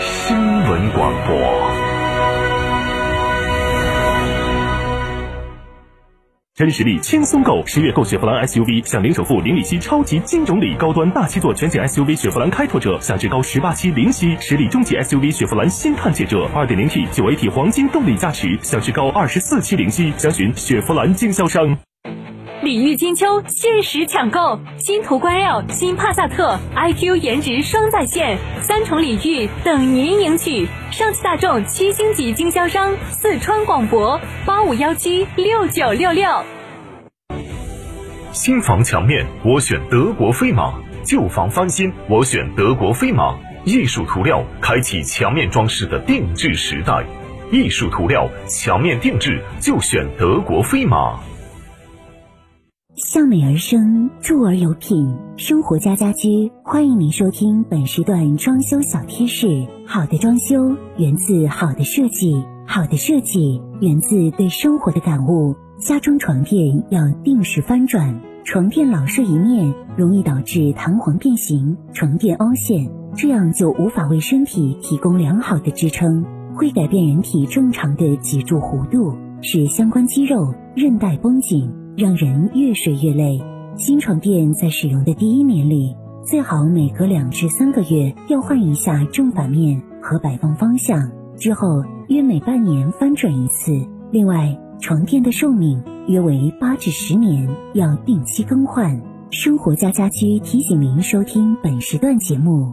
新闻广播。真实力轻松购，十月购雪佛兰 SUV 享零首付、零利息超级金种礼，高端大七座全景 SUV 雪佛兰开拓者享至高十八期零息，实力中级 SUV 雪佛兰新探界者二点零 T 九 AT 黄金动力加持，享至高二十四期零息，详询雪佛兰经销商。礼遇金秋，限时抢购新途观 L、新帕萨特，iQ 颜值双在线，三重礼遇等您领取。上汽大众七星级经销商，四川广博八五幺七六九六六。新房墙面，我选德国飞马；旧房翻新，我选德国飞马。艺术涂料开启墙面装饰的定制时代，艺术涂料墙面定制就选德国飞马。向美而生，住而有品。生活家家居，欢迎您收听本时段装修小贴士。好的装修源自好的设计，好的设计源自对生活的感悟。家中床垫要定时翻转，床垫老睡一面容易导致弹簧变形、床垫凹陷，这样就无法为身体提供良好的支撑，会改变人体正常的脊柱弧度，使相关肌肉、韧带绷紧。让人越睡越累。新床垫在使用的第一年里，最好每隔两至三个月调换一下正反面和摆放方向，之后约每半年翻转一次。另外，床垫的寿命约为八至十年，要定期更换。生活家家居提醒您收听本时段节目。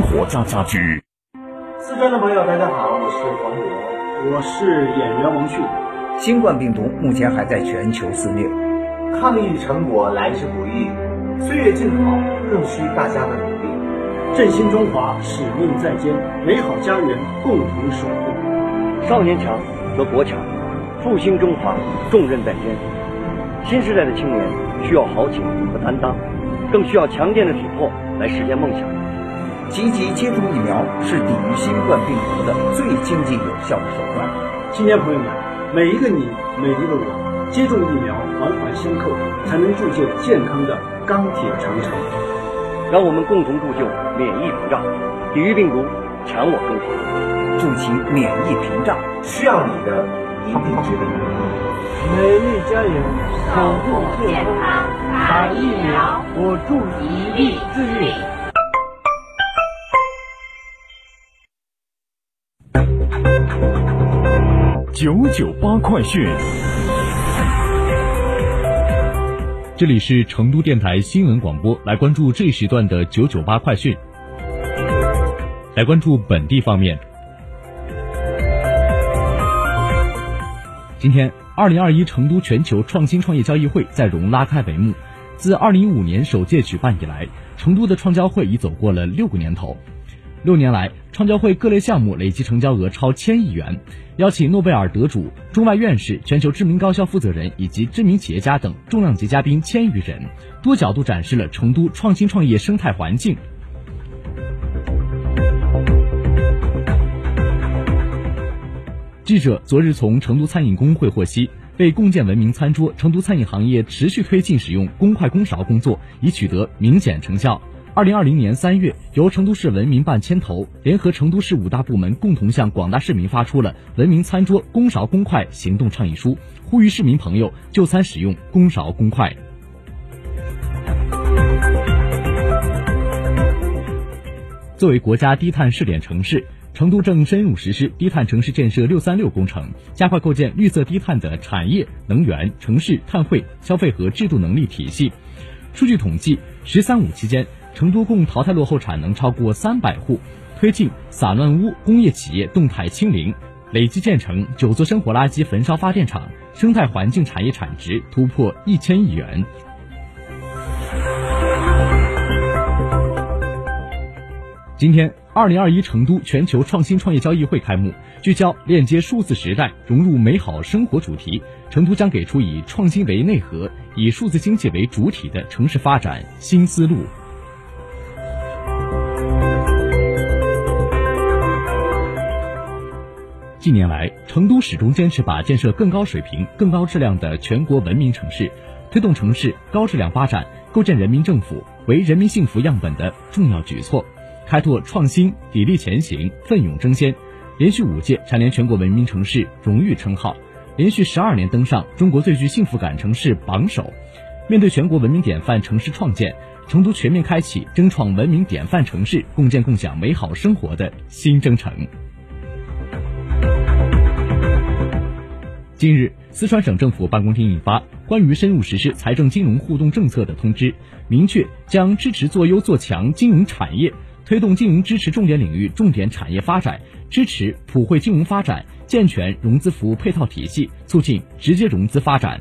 活家家居。四川的朋友，大家好，我是黄渤，我是演员王迅。新冠病毒目前还在全球肆虐，抗疫成果来之不易，岁月静好更需大家的努力。振兴中华，使命在肩，美好家园共同守护。少年强则国强，复兴中华重任在肩。新时代的青年需要豪情和担当，更需要强健的体魄来实现梦想。积极接种疫苗是抵御新冠病毒的最经济有效的手段。青年朋友们，每一个你，每一个我，接种疫苗，环环相扣，才能铸就健康的钢铁长城。让我们共同铸就免疫屏障，抵御病毒，强我中华。筑起免疫屏障，需要你的一臂之力。美丽家园，守护健康，打疫苗，我助一臂之力。九九八快讯，这里是成都电台新闻广播，来关注这时段的九九八快讯。来关注本地方面，今天，二零二一成都全球创新创业交易会在蓉拉开帷幕。自二零一五年首届举办以来，成都的创交会已走过了六个年头。六年来，创交会各类项目累计成交额超千亿元，邀请诺贝尔得主、中外院士、全球知名高校负责人以及知名企业家等重量级嘉宾千余人，多角度展示了成都创新创业生态环境。记者昨日从成都餐饮工会获悉，为共建文明餐桌，成都餐饮行业持续推进使用公筷公勺工作，已取得明显成效。二零二零年三月，由成都市文明办牵头，联合成都市五大部门，共同向广大市民发出了“文明餐桌，公勺公筷”行动倡议书，呼吁市民朋友就餐使用公勺公筷。作为国家低碳试点城市，成都正深入实施低碳城市建设“六三六”工程，加快构建绿色低碳的产业、能源、城市、碳汇、消费和制度能力体系。数据统计，“十三五”期间，成都共淘汰落后产能超过三百户，推进撒乱污工业企业动态清零，累计建成九座生活垃圾焚烧发电厂，生态环境产业产值突破一千亿元。今天，二零二一成都全球创新创业交易会开幕，聚焦链接数字时代，融入美好生活主题。成都将给出以创新为内核、以数字经济为主体的城市发展新思路。近年来，成都始终坚持把建设更高水平、更高质量的全国文明城市，推动城市高质量发展，构建人民政府为人民幸福样本的重要举措。开拓创新，砥砺前行，奋勇争先，连续五届蝉联全国文明城市荣誉称号，连续十二年登上中国最具幸福感城市榜首。面对全国文明典范城市创建，成都全面开启争创文明典范城市、共建共享美好生活的新征程。近日，四川省政府办公厅印发《关于深入实施财政金融互动政策的通知》，明确将支持做优做强金融产业。推动金融支持重点领域、重点产业发展，支持普惠金融发展，健全融资服务配套体系，促进直接融资发展。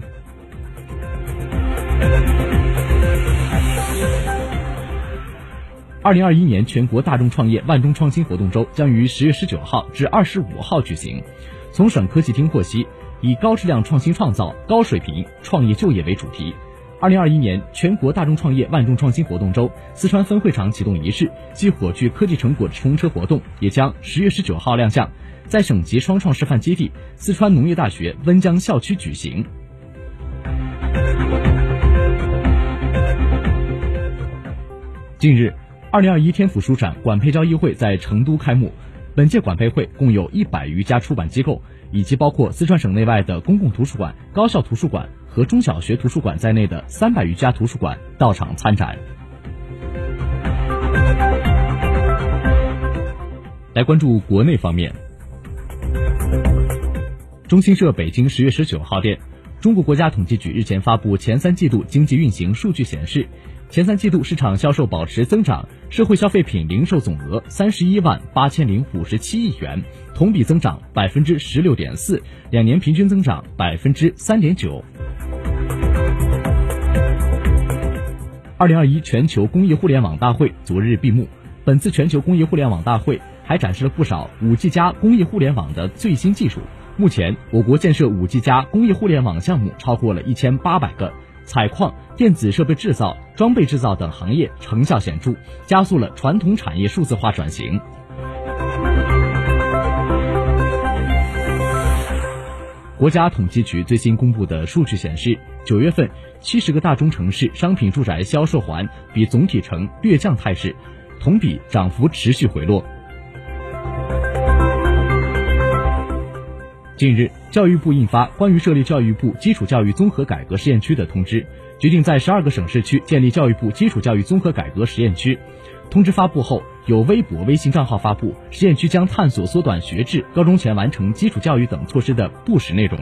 二零二一年全国大众创业万众创新活动周将于十月十九号至二十五号举行。从省科技厅获悉，以高质量创新创造、高水平创业就业为主题。二零二一年全国大众创业万众创新活动周四川分会场启动仪式暨火炬科技成果直通车活动也将十月十九号亮相，在省级双创示范基地四川农业大学温江校区举行。近日，二零二一天府书展管培交易会在成都开幕，本届管培会共有一百余家出版机构，以及包括四川省内外的公共图书馆、高校图书馆。和中小学图书馆在内的三百余家图书馆到场参展。来关注国内方面，中新社北京十月十九号电，中国国家统计局日前发布前三季度经济运行数据显示。前三季度市场销售保持增长，社会消费品零售总额三十一万八千零五十七亿元，同比增长百分之十六点四，两年平均增长百分之三点九。二零二一全球工业互联网大会昨日闭幕，本次全球工业互联网大会还展示了不少五 G 加工业互联网的最新技术。目前，我国建设五 G 加工业互联网项目超过了一千八百个。采矿、电子设备制造、装备制造等行业成效显著，加速了传统产业数字化转型。国家统计局最新公布的数据显示，九月份七十个大中城市商品住宅销售环比总体呈略降态势，同比涨幅持续回落。近日，教育部印发关于设立教育部基础教育综合改革试验区的通知，决定在十二个省市区建立教育部基础教育综合改革实验区。通知发布后，有微博、微信账号发布，实验区将探索缩短学制、高中前完成基础教育等措施的不实内容。